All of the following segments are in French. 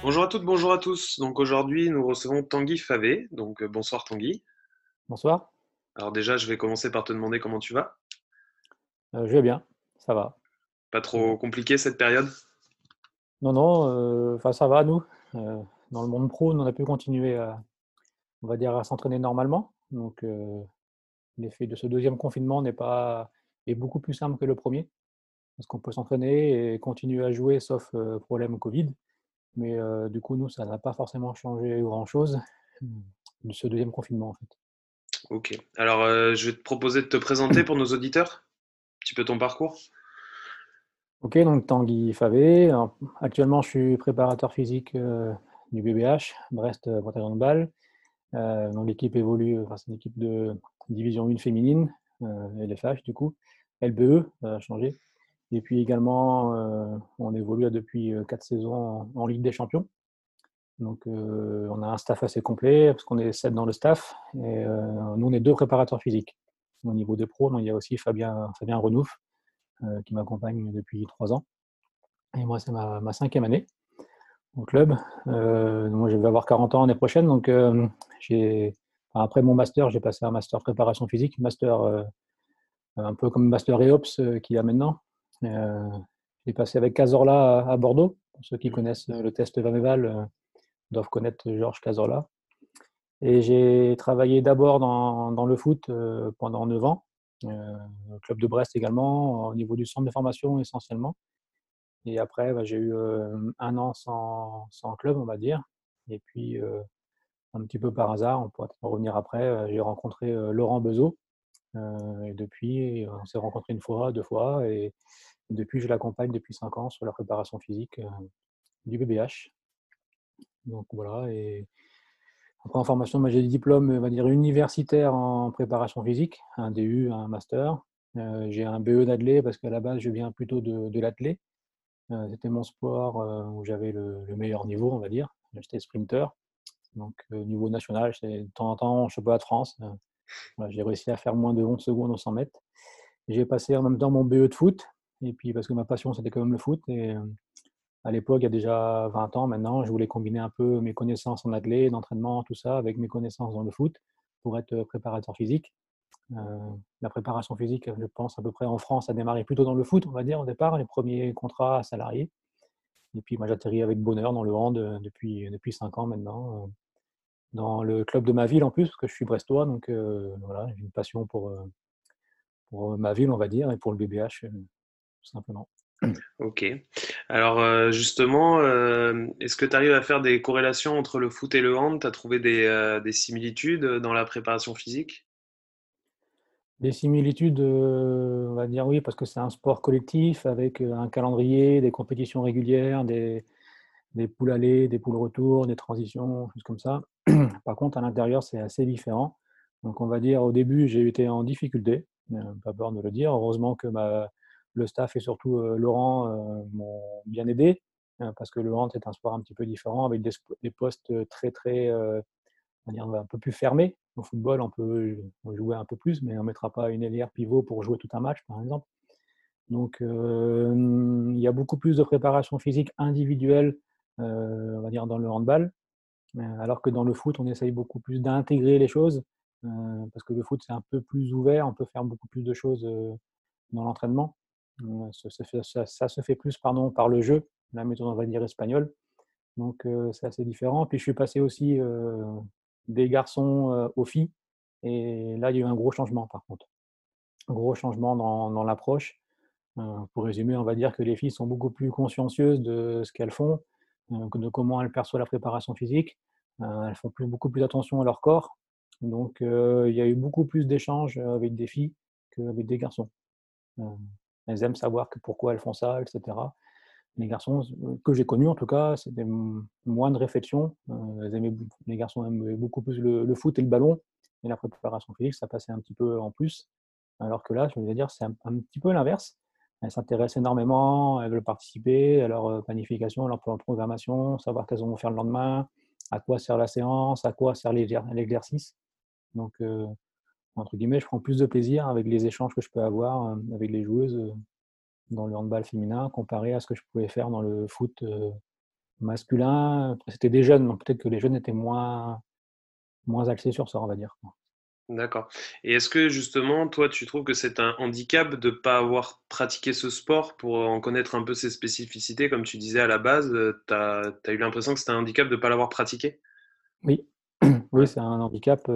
Bonjour à toutes, bonjour à tous. Donc aujourd'hui, nous recevons Tanguy Favé. Donc euh, bonsoir Tanguy. Bonsoir. Alors déjà, je vais commencer par te demander comment tu vas. Euh, je vais bien, ça va. Pas trop compliqué cette période? Non, non, euh, enfin ça va nous. dans le monde pro, on a pu continuer à, on va dire, à s'entraîner normalement. Donc l'effet de ce deuxième confinement n'est pas est beaucoup plus simple que le premier parce qu'on peut s'entraîner et continuer à jouer sauf problème Covid. Mais du coup, nous, ça n'a pas forcément changé grand-chose de ce deuxième confinement, en fait. Ok. Alors, je vais te proposer de te présenter pour nos auditeurs. Un petit peu ton parcours. Ok, donc Tanguy Favé. actuellement, je suis préparateur physique du BBH, Brest Bretagne Handball. Euh, l'équipe évolue, enfin, c'est une équipe de division 1 féminine, LFH du coup. LBE, ça a changé. Et puis également, euh, on évolue depuis euh, quatre saisons en, Ligue des Champions. Donc, euh, on a un staff assez complet parce qu'on est sept dans le staff. Et nous, on est deux préparateurs physiques. Au niveau des pros, il y a aussi Fabien, Renouf qui m'accompagne depuis trois ans. Et moi, c'est ma, cinquième année au club. moi, je vais avoir 40 ans l'année prochaine. Donc, après mon master, j'ai passé un master préparation physique, master un peu comme master EOPS qu'il y a maintenant. Euh, j'ai passé avec Cazorla à, Bordeaux. Pour ceux qui mmh. connaissent euh, le test Vameval, euh, doivent connaître Georges Cazorla. Et j'ai travaillé d'abord dans, dans, le foot pendant 9 ans, au club de Brest également, au niveau du centre de formation essentiellement. Et après, bah, j'ai eu un an sans, sans, club, on va dire. Et puis, un petit peu par hasard, on pourra revenir après, j'ai rencontré Laurent Bezot. et depuis, on s'est rencontré une fois, deux fois. Et, depuis, je l'accompagne depuis 5 ans sur la préparation physique du BBH. Donc voilà. Et après, en formation, j'ai des diplômes on va dire, universitaires en préparation physique, un DU, un master. j'ai un BE d'athlé parce qu'à la base, je viens plutôt de, de l'athlé. C'était mon sport où j'avais le, meilleur niveau, on va dire. J'étais sprinter. Donc, niveau national, de temps en temps en championnat de France. j'ai réussi à faire moins de 11 secondes au 100 mètres. J'ai passé en même temps mon BE de foot, et puis parce que ma passion, c'était quand même le foot. Et à l'époque, il y a déjà 20 ans maintenant, je voulais combiner un peu mes connaissances en athlète, d'entraînement, tout ça, avec mes connaissances dans le foot pour être préparateur physique. la préparation physique, je pense à peu près en France, a démarré plutôt dans le foot, on va dire, au départ, les premiers contrats salariés. Et puis moi, j'atterris avec bonheur dans le hand depuis, depuis 5 ans maintenant, dans le club de ma ville en plus, parce que je suis brestois, donc voilà, j'ai une passion pour, pour ma ville, on va dire, et pour le BBH simplement. Ok. Alors euh, justement, euh, est-ce que tu arrives à faire des corrélations entre le foot et le hand? Tu as trouvé des, euh, des, similitudes dans la préparation physique? Des similitudes, on va dire oui, parce que c'est un sport collectif avec un calendrier, des compétitions régulières, des, des poules allées, des poules retour, des transitions, choses comme ça. Par contre, à l'intérieur, c'est assez différent. Donc on va dire, au début, j'ai été en difficulté, pas peur de le dire. Heureusement que ma le staff et surtout Laurent m'ont bien aidé parce que le hand est un sport un petit peu différent avec des, postes très très un peu plus fermés. Au football, on peut jouer un peu plus, mais on ne mettra pas une ailière pivot pour jouer tout un match, par exemple. Donc, il y a beaucoup plus de préparation physique individuelle, on va dire, dans le handball, alors que dans le foot, on essaye beaucoup plus d'intégrer les choses, parce que le foot, c'est un peu plus ouvert, on peut faire beaucoup plus de choses dans l'entraînement. Ça se, fait, plus pardon, par le jeu, la méthode, on va dire, espagnole. Donc, c'est assez différent. Puis, je suis passé aussi des garçons aux filles. Et là, il y a eu un gros changement, par contre. Un gros changement dans, dans l'approche. pour résumer, on va dire que les filles sont beaucoup plus consciencieuses de ce qu'elles font, de comment elles perçoivent la préparation physique. elles font plus, beaucoup plus attention à leur corps. Donc, il y a eu beaucoup plus d'échanges avec des filles qu'avec des garçons. Elles aiment savoir que pourquoi elles font ça, etc. Les garçons que j'ai connus, en tout cas, c'était moins de réflexion. les garçons aimaient beaucoup plus le, foot et le ballon. Et la préparation physique, ça passait un petit peu en plus. Alors que là, je veux dire, c'est un, petit peu l'inverse. Elles s'intéressent énormément, elles veulent participer à leur planification, à leur programmation, savoir qu'elles vont faire le lendemain, à quoi sert la séance, à quoi sert l'exercice. Donc, entre guillemets, je prends plus de plaisir avec les échanges que je peux avoir avec les joueuses dans le handball féminin comparé à ce que je pouvais faire dans le foot masculin. C'était des jeunes, donc peut-être que les jeunes étaient moins, moins axés sur ça, on va dire. D'accord. Et est-ce que justement, toi, tu trouves que c'est un handicap de ne pas avoir pratiqué ce sport pour en connaître un peu ses spécificités? Comme tu disais à la base, tu as, eu l'impression que c'était un handicap de ne pas l'avoir pratiqué? Oui, oui c'est un handicap.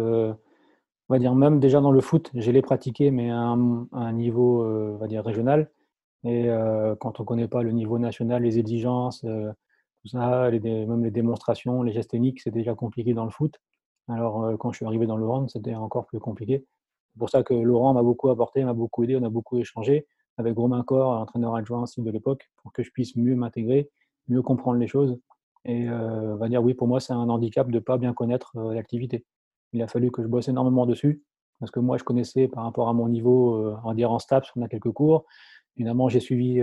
On va dire même déjà dans le foot, j'ai les pratiqué, mais à un, niveau on va dire régional. Et quand on ne connaît pas le niveau national, les exigences, tout ça, même les démonstrations, les gestes techniques, c'est déjà compliqué dans le foot. Alors, quand je suis arrivé dans le hand, c'était encore plus compliqué. C'est pour ça que Laurent m'a beaucoup apporté, m'a beaucoup aidé, on a beaucoup échangé avec Romain Corps, entraîneur adjoint aussi de l'époque, pour que je puisse mieux m'intégrer, mieux comprendre les choses. Et on va dire, oui, pour moi, c'est un handicap de ne pas bien connaître l'activité. Il a fallu que je bosse énormément dessus, parce que moi, je connaissais par rapport à mon niveau, en dire en STAPS, on a quelques cours. Évidemment, j'ai suivi,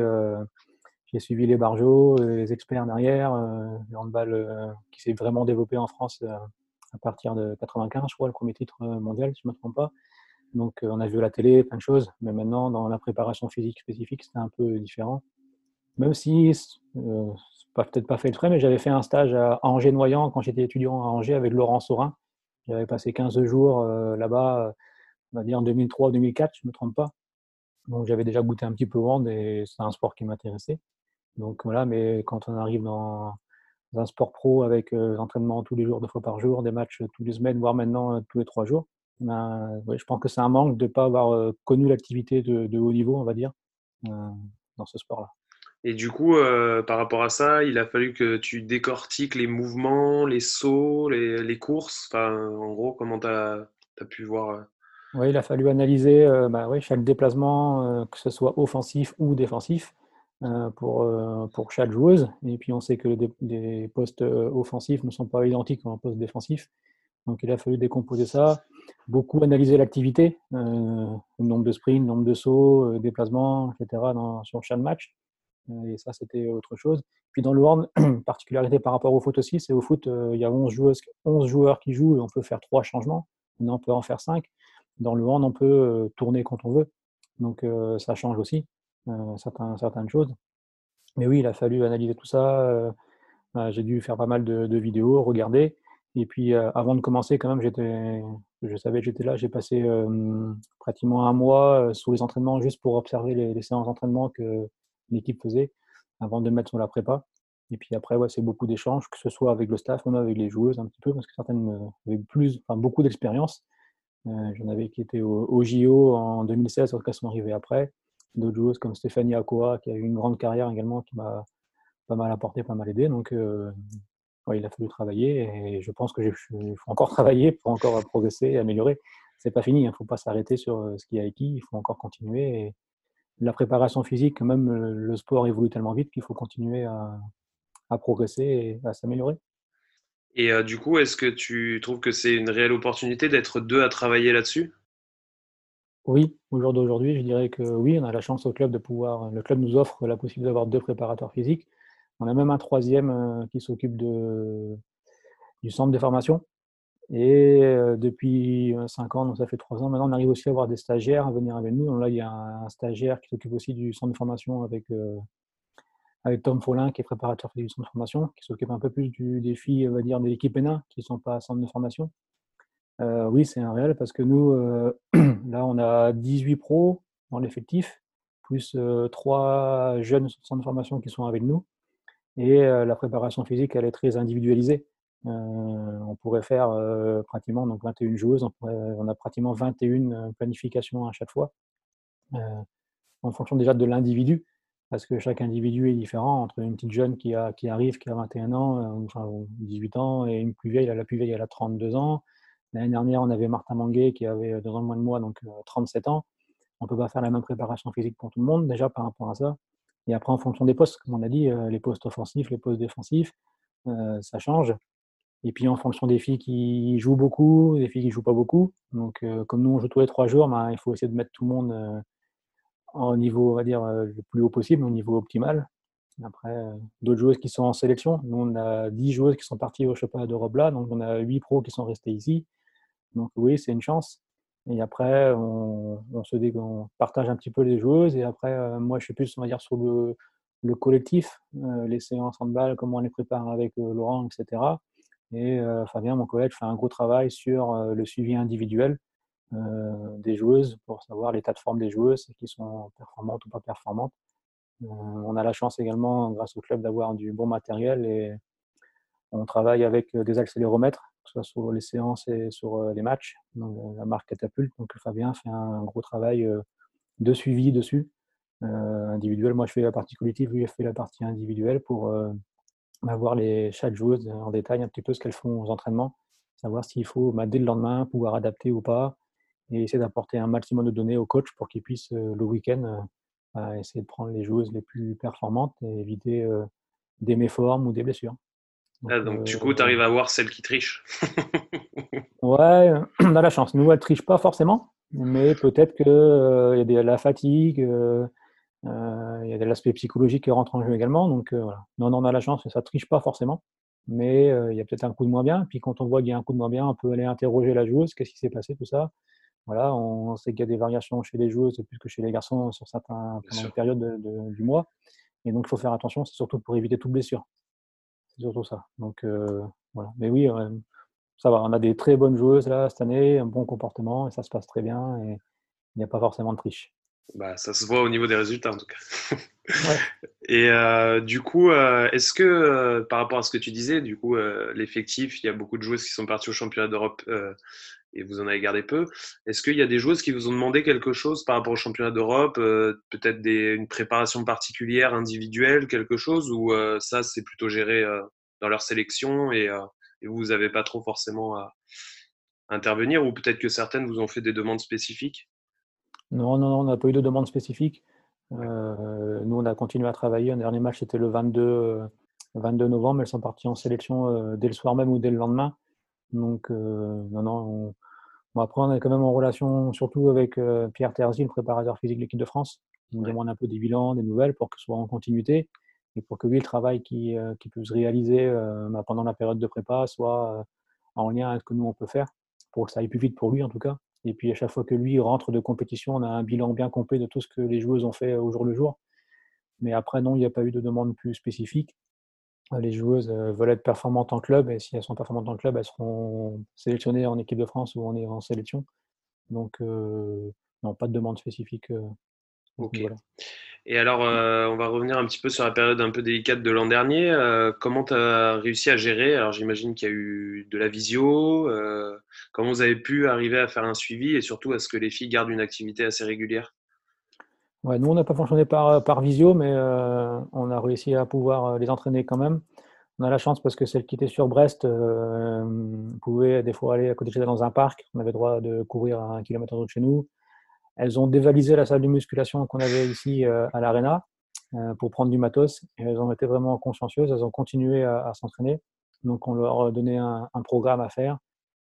j'ai suivi les barjots, les experts derrière, le handball qui s'est vraiment développé en France à partir de 95, je crois, le premier titre euh, mondial, si je ne me trompe pas. Donc, euh, on a vu la télé plein de choses, mais maintenant, dans la préparation physique spécifique, c'était un peu différent. Même si, euh, peut-être pas fait exprès, mais j'avais fait un stage à Angers-Noyant quand j'étais étudiant à Angers avec Laurent Saurin. J'avais passé 15 jours là-bas, on va dire en 2003-2004, je ne me trompe pas. Donc, j'avais déjà goûté un petit peu au hand et c'est un sport qui m'intéressait. Donc voilà, mais quand on arrive dans, un sport pro avec euh, l'entraînement tous les jours, deux fois par jour, des matchs tous les semaines, voire maintenant euh, tous les trois jours. Ben, je pense que c'est un manque de ne pas avoir euh, connu l'activité de, haut niveau, on va dire, dans ce sport-là. Et du coup, par rapport à ça, il a fallu que tu décortiques les mouvements, les sauts, les, courses. en gros, comment tu as, pu voir Oui, il a fallu analyser bah, chaque déplacement, que ce soit offensif ou défensif. Euh, pour, euh, chaque joueuse. Et puis on sait que les, postes euh, offensifs ne sont pas identiques aux postes défensifs. Donc il a fallu décomposer ça, beaucoup analyser l'activité, le nombre de sprints, le nombre de sauts, déplacements, etc. Sur chaque match. Et ça, c'était autre chose. Puis dans le hand, particularité par rapport au foot aussi, c'est au foot, il y a 11, joueuses, 11 joueurs qui jouent et on peut faire trois changements. Maintenant, on peut en faire 5. Dans le hand, on peut tourner quand on veut. Donc ça change aussi. Euh, certaines choses. Mais oui, il a fallu analyser tout ça. Euh, bah, j'ai dû faire pas mal de, vidéos, regarder. Et puis, euh, avant de commencer, quand même, je savais que j'étais là. J'ai passé pratiquement un mois sous les entraînements juste pour observer les, séances d'entraînement que l'équipe faisait avant de mettre sur la prépa. Et puis après, ouais, c'est beaucoup d'échanges, que ce soit avec le staff, même avec les joueuses un petit peu, parce que certaines avaient plus, enfin, beaucoup d'expérience. J'en avais qui étaient au, JO en 2016, en tout cas, sont arrivés après d'autres joueuses comme Stéphanie Akoa, qui a eu une grande carrière également, qui m'a pas mal apporté, pas mal aidé. Donc, euh, il a fallu travailler et je pense que faut encore travailler pour encore progresser et améliorer. C'est pas fini, il hein. ne faut pas s'arrêter sur euh, ce qui a acquis, il faut encore continuer. La préparation physique, même le sport évolue tellement vite qu'il faut continuer à, progresser et à s'améliorer. Et euh, du coup, est-ce que tu trouves que c'est une réelle opportunité d'être deux à travailler là-dessus? Oui, au jour d'aujourd'hui, je dirais que oui, on a la chance au club de pouvoir le club nous offre la possibilité d'avoir deux préparateurs physiques. On a même un troisième euh, qui s'occupe de du centre de formation et euh, depuis, euh, cinq ans, donc ça fait trois ans maintenant, on arrive aussi à avoir des stagiaires à venir avec nous. Donc là, il y a un stagiaire qui s'occupe aussi du centre de formation avec, avec Tom Follin, qui est préparateur du centre de formation, qui s'occupe un peu plus du défi, on va dire, de l'équipe ENA, qui ne sont pas centre de formation. Euh, oui, c'est un réel parce que nous, euh, là, on a 18 pros dans l'effectif, plus euh, trois jeunes centres de formation qui sont avec nous. Et la préparation physique, elle est très individualisée. On pourrait faire pratiquement donc 21 joueuses, on, a pratiquement 21 planifications à chaque fois, en fonction déjà de l'individu, parce que chaque individu est différent, entre une petite jeune qui, a, qui arrive, qui a 21 ans, enfin 18 ans, et une plus vieille, la plus vieille, elle a 32 ans, L'année dernière, on avait Martin Manguet qui avait euh, deux ans de moins de moi, donc 37 euh, ans. On ne peut pas faire la même préparation physique pour tout le monde, déjà par rapport à ça. Et après, en fonction des postes, comme on a dit, les postes offensifs, les postes défensifs, ça change. Et puis en fonction des filles qui jouent beaucoup, des filles qui jouent pas beaucoup. Donc comme nous on joue tous les trois jours, ben, il faut essayer de mettre tout le monde au niveau, on va dire, le plus haut possible, au niveau optimal. Après, d'autres joueuses qui sont en sélection. Nous, on a 10 joueuses qui sont parties au championnat d'Europe là, donc on a 8 pros qui sont restés ici. Donc oui, c'est une chance. Et après, on, se partage un petit peu les joueuses. Et après, moi, je suis plus, on va dire, sur le, le collectif, les séances en balle, comment on les prépare avec Laurent, etc. Et Fabien, mon collègue, fait un gros travail sur le suivi individuel des joueuses pour savoir l'état de forme des joueuses, qui sont performantes ou pas performantes. on a la chance également, grâce au club, d'avoir du bon matériel et on travaille avec des accéléromètres, que ce soit sur les séances et sur les matchs, donc la marque Catapulte. Donc Fabien fait un gros travail de suivi dessus, individuel. Moi, je fais la partie collective, lui, il fait la partie individuelle pour voir les, chaque joueuse en détail un petit peu ce qu'elles font aux entraînements, savoir s'il faut bah, dès le lendemain pouvoir adapter ou pas, et essayer d'apporter un maximum de données au coach pour qu'il puisse euh, le week-end euh, bah, essayer de prendre les joueuses les plus performantes et éviter euh, des méformes ou des blessures. Donc, ah, donc du coup, tu arrives à voir celles qui trichent. ouais, on a la chance. Nous, elles ne trichent pas forcément, mais peut-être qu'il y a de la fatigue, euh, il y a de l'aspect psychologique qui rentre en jeu également. Donc euh, voilà. Non, on a la chance, ça triche pas forcément. Mais euh, il y a peut-être un coup de moins bien. Puis quand on voit qu'il y a un coup de moins bien, on peut aller interroger la joueuse, qu'est-ce qui s'est passé, tout ça. Voilà, on sait qu'il y a des variations chez les joueuses plus que chez les garçons sur certaines périodes du mois. Et donc il faut faire attention, c'est surtout pour éviter toute blessure. C'est surtout ça. Donc voilà. Mais oui, ça va. On a des très bonnes joueuses là cette année, un bon comportement et ça se passe très bien. Et il n'y a pas forcément de triche. Bah, ça se voit au niveau des résultats en tout cas. Et euh, du coup, euh, est-ce que euh, par rapport à ce que tu disais, du coup, l'effectif, il y a beaucoup de joueuses qui sont parties au championnat d'Europe et vous en avez gardé peu. Est-ce qu'il y a des joueuses qui vous ont demandé quelque chose par rapport au championnat d'Europe, peut-être une préparation particulière, individuelle, quelque chose, ou ça c'est plutôt géré dans leur sélection et, et vous n'avez pas trop forcément à intervenir, ou peut-être que certaines vous ont fait des demandes spécifiques? Non, non, non, on n'a pas eu de demande spécifique. Euh, nous, on a continué à travailler. Un dernier match, c'était le 22, 22 euh, novembre. Elles sont parties en sélection euh, dès le soir même ou dès le lendemain. Donc, non, non. On... après, on est quand même en relation, surtout avec Pierre Terzi, le préparateur physique de l'équipe de France. Nous demande un peu des bilans, des nouvelles pour que ce soit en continuité et pour que lui, le travail qui, qui peut se réaliser bah, pendant la période de prépa soit en lien avec ce que nous, on peut faire pour que ça aille plus vite pour lui, en tout cas. Et puis à chaque fois que lui rentre de compétition, on a un bilan bien complet de tout ce que les joueuses ont fait au jour le jour. Mais après, non, il n'y a pas eu de demande plus spécifique. Les joueuses euh, veulent être performantes en club et si elles sont performantes en club, elles seront sélectionnées en équipe de France ou on est en sélection. Donc, euh, non, pas de demande spécifique. Euh, ok. Et alors, euh, on va revenir un petit peu sur la période un peu délicate de l'an dernier. Euh, comment tu as réussi à gérer? Alors, j'imagine qu'il y a eu de la visio. Euh, comment vous avez pu arriver à faire un suivi et surtout, est-ce que les filles gardent une activité assez régulière? Ouais, Nous, on n'a pas fonctionné par, par visio, mais on a réussi à pouvoir les entraîner quand même. On a la chance parce que celles qui étaient sur Brest pouvaient des fois aller à côté de chez dans un parc. On avait le droit de courir à un kilomètre de chez nous. Elles ont dévalisé la salle de musculation qu'on avait ici euh, à l'Arena euh, pour prendre du matos. Elles ont été vraiment consciencieuses. Elles ont continué à, s'entraîner. Donc, on leur donnait un, un, programme à faire.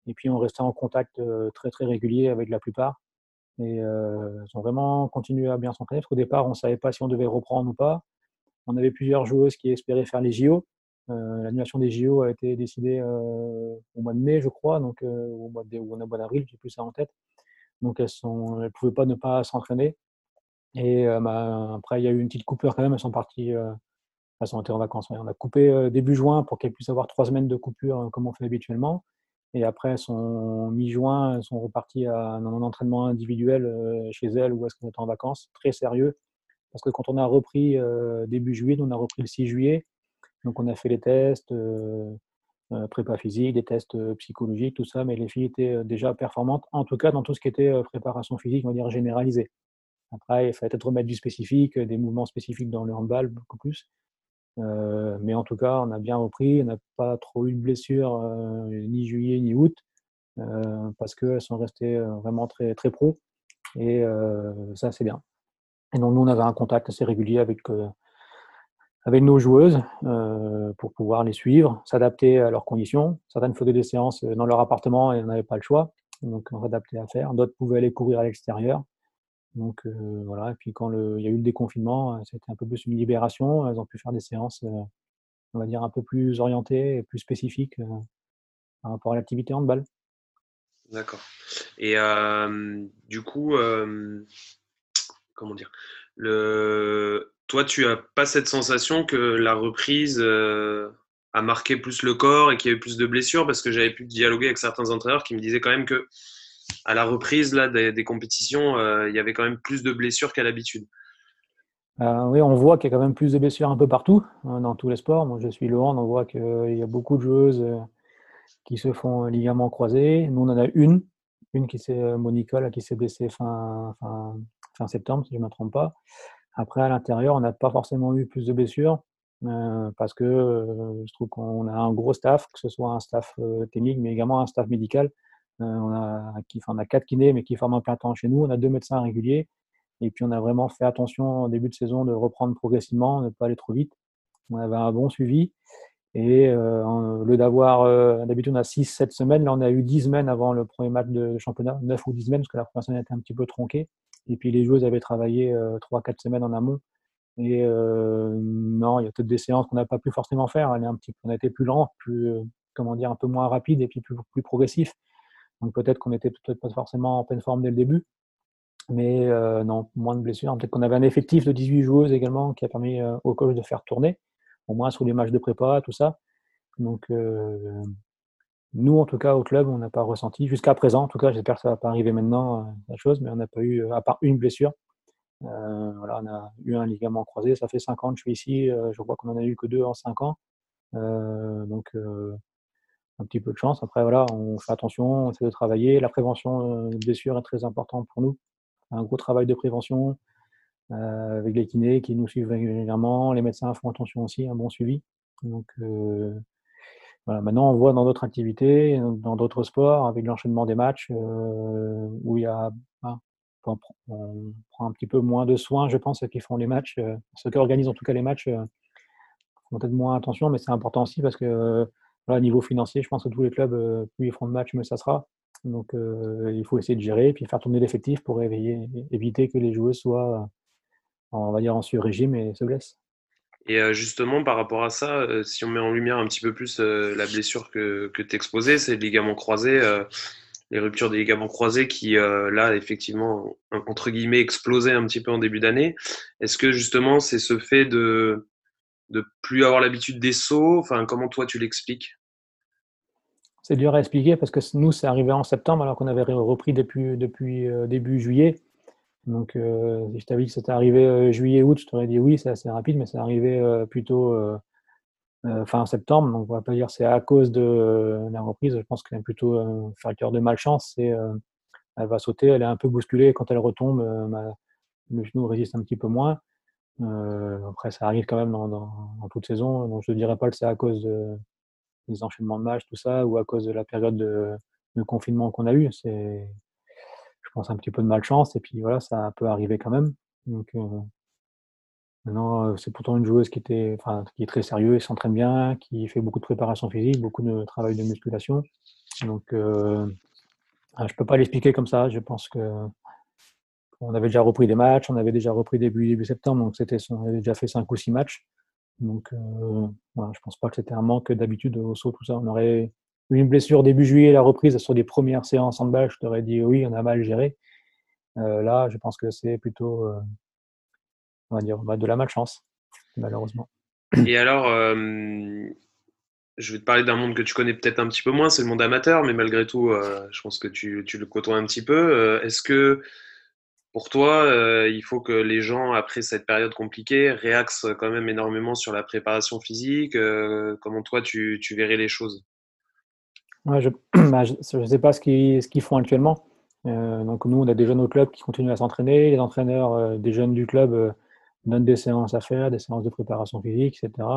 Et puis, on restait en contact euh, très, très régulier avec la plupart. Et elles ont vraiment continué à bien s'entraîner. Parce qu'au départ, on ne savait pas si on devait reprendre ou pas. On avait plusieurs joueuses qui espéraient faire les JO. L'annulation des JO a été décidée au mois de mai, je crois, donc au mois d'avril, j'ai plus ça en tête. Donc elles ne elles pouvaient pas ne pas s'entraîner. Et bah, après, il y a eu une petite coupure quand même. Elles sont parties, elles sont en vacances. On a coupé début juin pour qu'elles puissent avoir trois semaines de coupure comme on fait habituellement. Et après, son mi-juin, elles sont reparties à un, entraînement individuel chez elles où est-ce qu'on était en vacances, très sérieux. Parce que quand on a repris début juillet, on a repris le 6 juillet. Donc on a fait les tests, prépa physique, des tests euh, psychologiques, tout ça, mais les filles étaient euh, déjà performantes, en tout cas dans tout ce qui était préparation physique, on va dire généralisée. Après, il fallait peut-être remettre du spécifique, des mouvements spécifiques dans le handball, beaucoup plus. mais en tout cas, on a bien repris, on n'a pas trop eu de blessures, ni juillet, ni août, parce qu'elles sont restées vraiment très, très pro. Et ça, c'est bien. Et donc, nous, on avait un contact assez régulier avec avec nos joueuses pour pouvoir les suivre, s'adapter à leurs conditions. Certaines faisaient des séances dans leur appartement et n'avaient pas le choix, donc on s'adaptait à faire. D'autres pouvaient aller courir à l'extérieur. Donc voilà, et puis quand il y a eu le déconfinement, c'était un peu plus une libération. Elles ont pu faire des séances, on va dire, un peu plus orientées et plus spécifiques par rapport à l'activité handball. D'accord. Et du coup, comment dire le... Toi, tu n'as pas cette sensation que la reprise a marqué plus le corps et qu'il y a eu plus de blessures? Parce que j'avais pu dialoguer avec certains entraîneurs qui me disaient quand même que à la reprise là, des, compétitions, il y avait quand même plus de blessures qu'à l'habitude. oui, on voit qu'il y a quand même plus de blessures un peu partout, hein, dans tous les sports. Moi, je suis hand, on voit qu'il y a beaucoup de joueuses qui se font ligaments croisés. Nous, on en a une, une qui s'est, euh, Monica, qui s'est blessée fin, fin, septembre, si je ne me trompe pas. Après, à l'intérieur, on n'a pas forcément eu plus de blessures euh, parce que euh, je trouve qu'on a un gros staff, que ce soit un staff technique, mais également un staff médical. on, a, qui, on a quatre kinés, mais qui forment un plein temps chez nous. On a deux médecins réguliers. Et puis, on a vraiment fait attention au début de saison de reprendre progressivement, de ne pas aller trop vite. On avait un bon suivi. Et euh, le d'avoir, euh, d'habitude on a 6-7 semaines, là on a eu 10 semaines avant le premier match de championnat, 9 ou 10 semaines parce que la première semaine était un petit peu tronquée. Et puis les joueuses avaient travaillé 3-4 euh, semaines en amont. Et non, il y a peut-être des séances qu'on n'a pas pu forcément faire. Elle est un petit, on a été plus lent, plus, comment dire, un peu moins rapide et puis plus, plus progressif. Donc peut-être qu'on était peut-être pas forcément en pleine forme dès le début. Mais non, moins de blessures. Peut-être qu'on avait un effectif de 18 joueuses également qui a permis au coach de faire tourner au moins sur les matchs de prépa, tout ça. Donc, euh, nous, en tout cas, au club, on n'a pas ressenti, jusqu'à présent, en tout cas, j'espère que ça ne va pas arriver maintenant, euh, la chose, mais on n'a pas eu, à part une blessure, euh, voilà, on a eu un ligament croisé. Ça fait 5 ans que je suis ici. je crois qu'on n'en a eu que deux en 5 ans. donc, un petit peu de chance. Après, voilà, on fait attention, on essaie de travailler. La prévention de blessures est très importante pour nous. Un gros travail de prévention. Euh, avec les kinés qui nous suivent régulièrement. Les médecins font attention aussi, un bon suivi. Donc, euh, Maintenant, on voit dans d'autres activités, dans d'autres sports, avec l'enchaînement des matchs, euh, où il y a, hein, on, prend un petit peu moins de soins, je pense, ceux qui font les matchs, ceux qui organisent en tout cas les matchs, font peut-être moins attention, mais c'est important aussi parce que, voilà, niveau financier, je pense que tous les clubs, plus ils feront de matchs, mieux ça sera. Donc, il faut essayer de gérer et puis faire tourner l'effectif pour éviter que les joueurs soient on va dire en sur-régime et se blesse. Et euh, justement, par rapport à ça, euh, si on met en lumière un petit peu plus euh, la blessure que, que tu exposais, c'est le ligament croisé, les ruptures des ligaments croisés qui, là, effectivement, entre guillemets, explosaient un petit peu en début d'année. Est-ce que justement, c'est ce fait de de plus avoir l'habitude des sauts? Comment toi, tu l'expliques? C'est dur à expliquer parce que nous, c'est arrivé en septembre alors qu'on avait repris depuis début juillet. Donc, euh, si je t'avais dit que c'était arrivé euh, juillet-août, je t'aurais dit oui, c'est assez rapide, mais c'est arrivé euh, plutôt fin septembre. Donc, on va pas dire c'est à cause de la reprise. Je pense y a plutôt un facteur de malchance. Elle va sauter, elle est un peu bousculée. Quand elle retombe, le genou résiste un petit peu moins. après, ça arrive quand même dans, dans, toute saison. Donc, je ne dirais pas que c'est à cause des enchaînements de matchs, tout ça, ou à cause de la période de, de confinement qu'on a eu. C'est pense, un petit peu de malchance. Et puis voilà, ça peut arriver quand même. Donc, euh, maintenant, euh, c'est pourtant une joueuse qui, était, enfin, qui est très sérieuse, s'entraîne bien, qui fait beaucoup de préparation physique, beaucoup de travail de musculation. Donc, euh, ah, je peux pas l'expliquer comme ça. Je pense que on avait déjà repris des matchs, on avait déjà repris début, début septembre, donc c'était, on avait déjà fait 5 ou 6 matchs. Donc, euh, je pense pas que c'était un manque d'habitude au saut, tout ça. On aurait une blessure début juillet, la reprise sur des premières séances en bas, je t'aurais dit oui, on a mal géré. Euh, là, je pense que c'est plutôt, euh, on va dire, bah, de la malchance, malheureusement. Et alors, euh, je vais te parler d'un monde que tu connais peut-être un petit peu moins, c'est le monde amateur, mais malgré tout, je pense que tu, le côtoies un petit peu. Est-ce que pour toi, il faut que les gens, après cette période compliquée, réaxent quand même énormément sur la préparation physique? Comment toi, tu verrais les choses? Je ne bah, sais pas ce qu'ils qu'ils font actuellement. Euh, donc nous, on a des jeunes au club qui continuent à s'entraîner. Les entraîneurs euh, des jeunes du club euh, donnent des séances à faire, des séances de préparation physique, etc.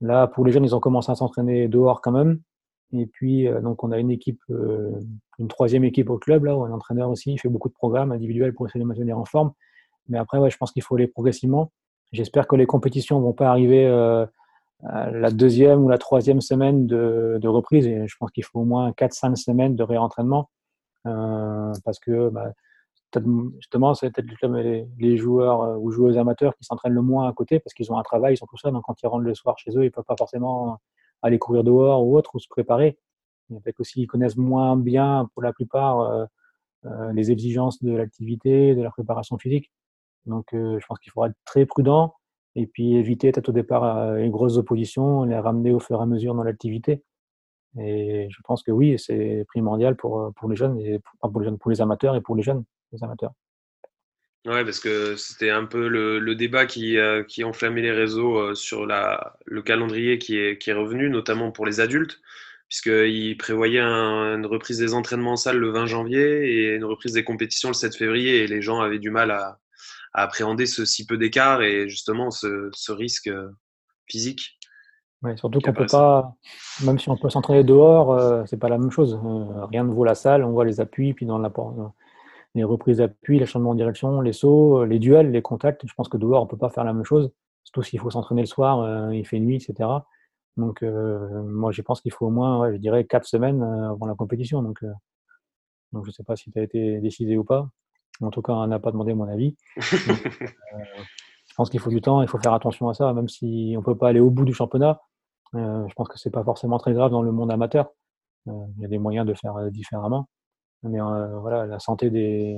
Là, pour les jeunes, ils ont commencé à s'entraîner dehors quand même. Et puis, donc, on a une équipe, une troisième équipe au club, là, où un entraîneur aussi il fait beaucoup de programmes individuels pour essayer de maintenir en forme. Mais après, ouais, je pense qu'il faut aller progressivement. j'espère que les compétitions vont pas arriver la deuxième ou la troisième semaine de, de reprise. Et je pense qu'il faut au moins 4-5 semaines de réentraînement parce que bah, justement, c'est peut-être les, les, joueurs ou joueuses amateurs qui s'entraînent le moins à côté parce qu'ils ont un travail, ils sont tout ça. Donc quand ils rentrent le soir chez eux, ils peuvent pas forcément aller courir dehors ou autre ou se préparer. Peut-être aussi ils connaissent moins bien pour la plupart euh, les exigences de l'activité, de la préparation physique. Donc, euh, je pense qu'il faudra être très prudent et puis éviter peut-être au départ euh, les grosses oppositions, les ramener au fur et à mesure dans l'activité. Et je pense que oui, c'est primordial pour, pour les jeunes, et pour, les amateurs et pour les jeunes, amateurs. Ouais, parce que c'était un peu le, le débat qui, qui enflammait les réseaux sur la, le calendrier qui est, qui est revenu, notamment pour les adultes puisqu'il prévoyait une reprise des entraînements en salle le 20 janvier et une reprise des compétitions le 7 février. Et les gens avaient du mal à, appréhender ce si peu d'écart et justement ce, risque euh, physique. Ouais, surtout qu'on peut pas, même si on peut s'entraîner dehors, euh, c'est pas la même chose. Euh, rien ne vaut la salle, on voit les appuis, puis dans la, les reprises d'appui, les changements de direction, les sauts, les duels, les contacts. Je pense que dehors, on peut pas faire la même chose. Surtout s'il faut s'entraîner le soir, il fait nuit, etc. Donc, euh, moi, je pense qu'il faut au moins, je dirais, quatre semaines euh, avant la compétition. Donc, euh, donc je ne sais pas si tu as été décidé ou pas. En tout cas, on n'a pas demandé mon avis. je pense qu'il faut du temps, il faut faire attention à ça, même si on ne peut pas aller au bout du championnat. je pense que ce n'est pas forcément très grave dans le monde amateur. il y a des moyens de faire différemment. Mais voilà, la santé des,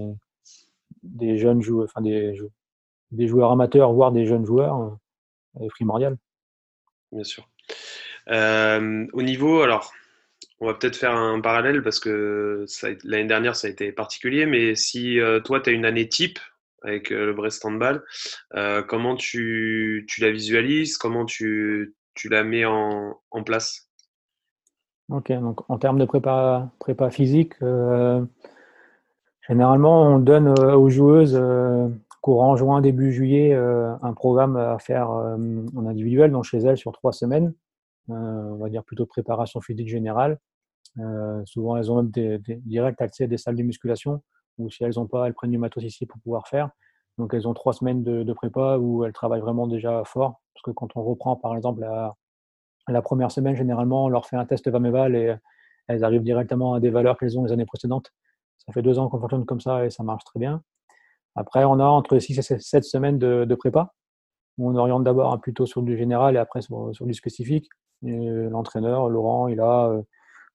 des jeunes joueurs, enfin des, des joueurs amateurs, voire des jeunes joueurs, est primordiale. Bien sûr. Euh, au niveau, alors, on va peut-être faire un parallèle parce que l'année dernière, ça a été particulier, mais si euh, toi, tu as une année type avec euh, le Brest Handball, comment tu, la visualises? Comment tu, la mets en, place? Ok, donc en termes de prépa, physique, généralement, on donne aux joueuses courant juin, début juillet, un programme à faire en individuel, donc chez elles sur trois semaines. Euh, on va dire plutôt préparation physique générale. Euh, souvent, elles ont même des, direct accès à des salles de musculation, ou si elles n'ont pas, elles prennent du matos ici pour pouvoir faire. Donc, elles ont trois semaines de, prépa où elles travaillent vraiment déjà fort. Parce que quand on reprend, par exemple, la, première semaine, généralement, on leur fait un test VAMEVAL et elles arrivent directement à des valeurs qu'elles ont les années précédentes. Ça fait deux ans qu'on fonctionne comme ça et ça marche très bien. Après, on a entre 6 et 7 semaines de, prépa, où on oriente d'abord plutôt sur du général et après sur du spécifique l'entraîneur, Laurent, il a, euh,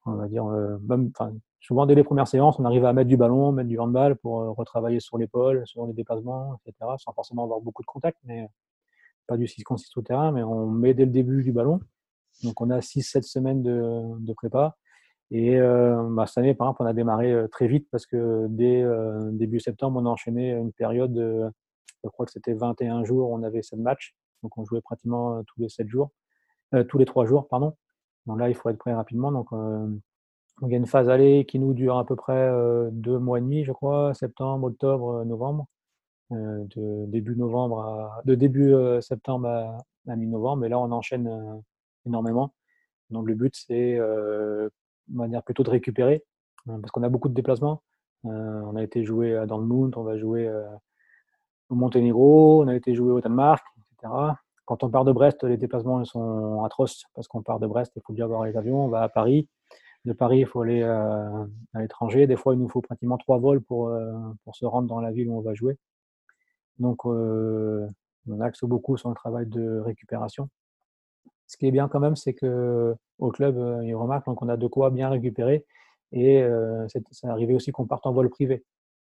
on va dire, euh, même, souvent dès les premières séances, on arrive à mettre du ballon, mettre du handball pour euh, retravailler sur l'épaule, sur les déplacements, etc., sans forcément avoir beaucoup de contact, mais pas du 6 contre 6 au terrain, mais on met dès le début du ballon. Donc on a 6-7 semaines de, prépa. Et bah, cette année, par exemple, on a démarré très vite parce que dès début septembre, on a enchaîné une période, je crois que c'était 21 jours, on avait 7 matchs. Donc on jouait pratiquement tous les 7 jours. Euh, tous les trois jours, pardon. Donc là, il faut être prêt rapidement. Donc, euh, il y a une phase aller qui nous dure à peu près euh, deux mois et demi, je crois, septembre, octobre, novembre, de début novembre à, septembre à, mi-novembre. Et là, on enchaîne énormément. Donc le but, c'est de manière plutôt de récupérer, parce qu'on a beaucoup de déplacements. on a été joué le Moon, on va jouer au Monténégro, on a été joué au Danemark, etc. Quand on part de Brest, les déplacements sont atroces parce qu'on part de Brest, il faut déjà avoir les avions, on va à Paris. De Paris, il faut aller euh, à l'étranger. Des fois, il nous faut pratiquement trois vols pour, euh, pour se rendre dans la ville où on va jouer. Donc, euh, on axe beaucoup sur le travail de récupération. Ce qui est bien quand même, c'est que au club, ils remarquent qu'on a de quoi bien récupérer. Et c'est arrivé aussi qu'on parte en vol privé.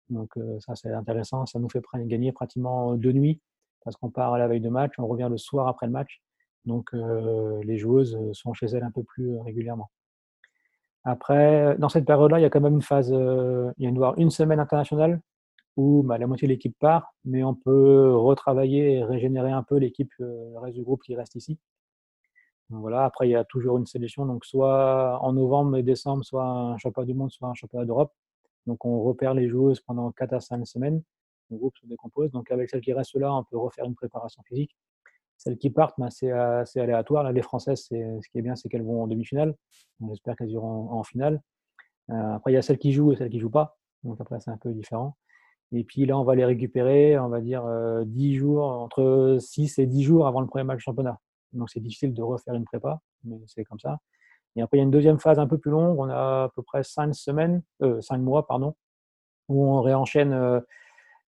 Donc, ça, c'est intéressant. Ça nous fait gagner pratiquement deux nuits parce qu'on part à la veille de match, on revient le soir après le match. Donc euh, les joueuses sont chez elles un peu plus euh, régulièrement. Après, dans cette période-là, il y a quand même une phase, euh, il y a une, une semaine internationale où bah, la moitié de l'équipe part, mais on peut retravailler et régénérer un peu l'équipe, le reste du groupe qui reste ici. voilà, après, il y a toujours une sélection, donc soit en novembre et décembre, soit un championnat du monde, soit un championnat d'Europe. Donc on repère les joueuses pendant 4 à 5 semaines le groupe se décompose. Donc avec celles qui restent là, on peut refaire une préparation physique. Celles qui partent, ben, c'est assez aléatoire. Là, les Françaises, ce qui est bien, c'est qu'elles vont en demi-finale. J'espère qu'elles iront en, finale. Euh, après, il y a celles qui jouent et celles qui jouent pas. Donc après, c'est un peu différent. Et puis là, on va les récupérer, on va dire, 10 jours, entre 6 et 10 jours avant le premier match championnat. Donc c'est difficile de refaire une prépa, mais c'est comme ça. Et après, il y a une deuxième phase un peu plus longue. On a à peu près 5 semaines, euh, 5 mois, pardon, où on réenchaîne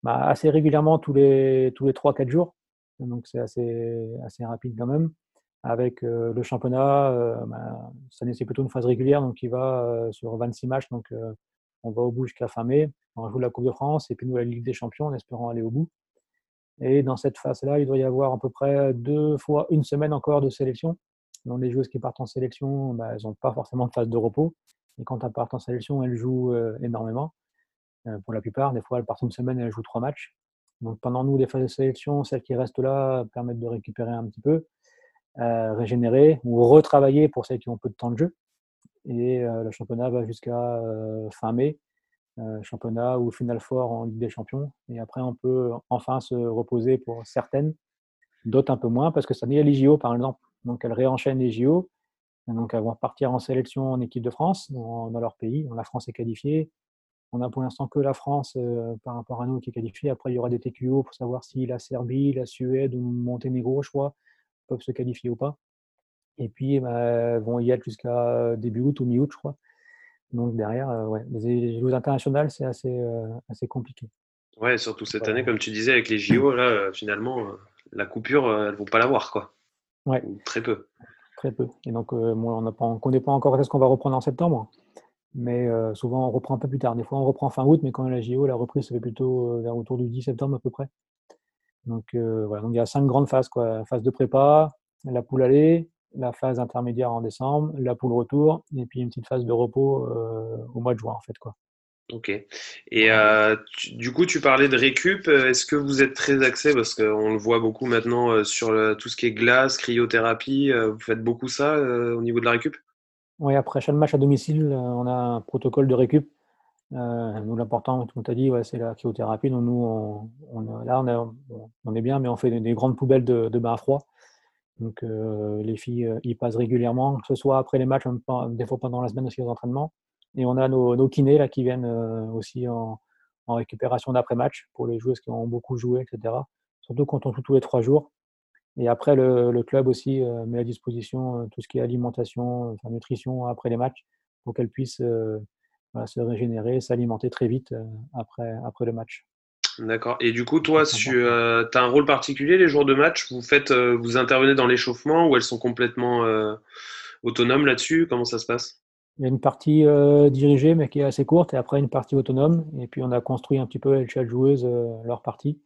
bah, assez régulièrement tous les, tous les 3-4 jours. Donc c'est assez, assez rapide quand même. Avec le championnat, bah, cette année c'est plutôt une phase régulière, donc il va sur 26 matchs. Donc on va au bout jusqu'à fin mai. On joue la Coupe de France et puis nous la Ligue des Champions en espérant aller au bout. Et dans cette phase-là, il doit y avoir à peu près deux fois une semaine encore de sélection. Donc les joueuses qui partent en sélection, bah, elles n'ont pas forcément de phase de repos. Et quand elles partent en sélection, elles jouent énormément. Pour la plupart, des fois, elles partent une semaine et elles jouent trois matchs. Donc pendant nous, les phases de sélection, celles qui restent là permettent de récupérer un petit peu, régénérer ou retravailler pour celles qui ont peu de temps de jeu. Et le championnat va jusqu'à fin mai, championnat ou Final Four en Ligue des Champions. Et après, on peut enfin se reposer pour certaines, d'autres un peu moins, parce que ça n'est les JO par exemple. Donc elles réenchaînent les JO. Donc elles vont partir en sélection en équipe de France, dans, leur pays. La France est qualifiée. On a pour l'instant que la France par rapport à nous qui est qualifiée. Après, il y aura des TQO pour savoir si la Serbie, la Suède ou Monténégro, je crois, peuvent se qualifier ou pas. Et puis, bah, vont y être jusqu'à début août ou mi-août, je crois. Donc derrière, ouais, les JO internationales, c'est assez, assez compliqué. Ouais, surtout cette année, comme tu disais, avec les JO, là, finalement, la coupure, elles ne vont pas l'avoir, quoi. Ouais. très peu. Très peu. Et donc, on ne connaît pas encore est-ce qu'on va reprendre en septembre. Mais souvent, on reprend un peu plus tard. Des fois, on reprend fin août, mais quand on a la JO, la reprise se fait plutôt vers autour du 10 septembre à peu près. Donc, voilà. Donc, il y a cinq grandes phases. Quoi. phase de prépa, la poule aller, la phase intermédiaire en décembre, la poule retour, et puis une petite phase de repos au mois de juin, en fait. Quoi. Ok. Et du coup, tu parlais de récup. Est-ce que vous êtes très axé, parce qu'on le voit beaucoup maintenant sur tout ce qui est glace, cryothérapie, vous faites beaucoup ça au niveau de la récup? Oui, après chaque match à domicile, euh, on a un protocole de récup. Euh, nous, l'important, tu as dit, c'est la cryothérapie. Donc, nous, on, là, on, est bien, mais on fait des, grandes poubelles de, bains à froid. Donc, euh, les filles y passent régulièrement, que ce soit après les matchs, des fois pendant la semaine aussi aux entraînements. Et on a nos, kinés là, qui viennent aussi en, en récupération d'après-match pour les joueuses qui ont beaucoup joué, etc. Surtout quand on joue tous les trois jours. Et après, le, club aussi euh, met à disposition euh, tout ce qui est alimentation, enfin, nutrition après les matchs pour qu'elles puissent euh, se régénérer, s'alimenter très vite après, après le match. D'accord. Et du coup, toi, tu as un rôle particulier les jours de match? Vous faites, vous intervenez dans l'échauffement ou elles sont complètement autonomes là-dessus? Comment ça se passe? Il y a une partie dirigée, mais qui est assez courte, et après une partie autonome. Et puis, on a construit un petit peu avec chaque joueuse leur partie.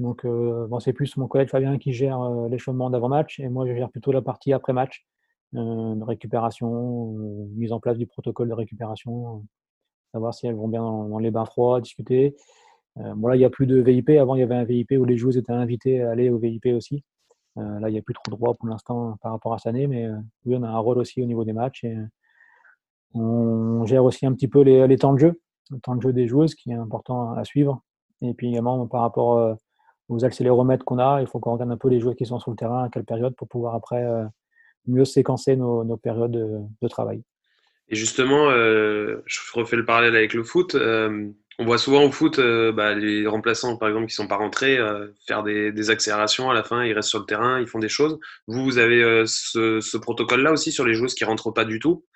Donc, euh, c'est plus mon collègue Fabien qui gère euh, l'échauffement d'avant-match et moi, je gère plutôt la partie après-match, euh, récupération, mise en place du protocole de récupération, savoir si elles vont bien dans, les bains froids, discuter. bon, là, il n'y a plus de VIP. Avant, il y avait un VIP où les joueuses étaient invitées à aller au VIP aussi. là, il n'y a plus trop de droits pour l'instant par rapport à cette année, mais oui, on a un rôle aussi au niveau des matchs. Et on gère aussi un petit peu les, les, temps de jeu, le temps de jeu des joueuses qui est important à suivre. Et puis également par rapport aux accéléromètres qu'on a, il faut qu'on regarde un peu les joueurs qui sont sur le terrain, à quelle période, pour pouvoir après euh, mieux séquencer nos, périodes de, travail. Et justement, euh, je refais le parallèle avec le foot. Euh, on voit souvent au foot bah, les remplaçants, par exemple, qui ne sont pas rentrés, faire des, accélérations à la fin, ils restent sur le terrain, ils font des choses. Vous, vous avez ce, protocole-là aussi sur les joueuses qui ne rentrent pas du tout?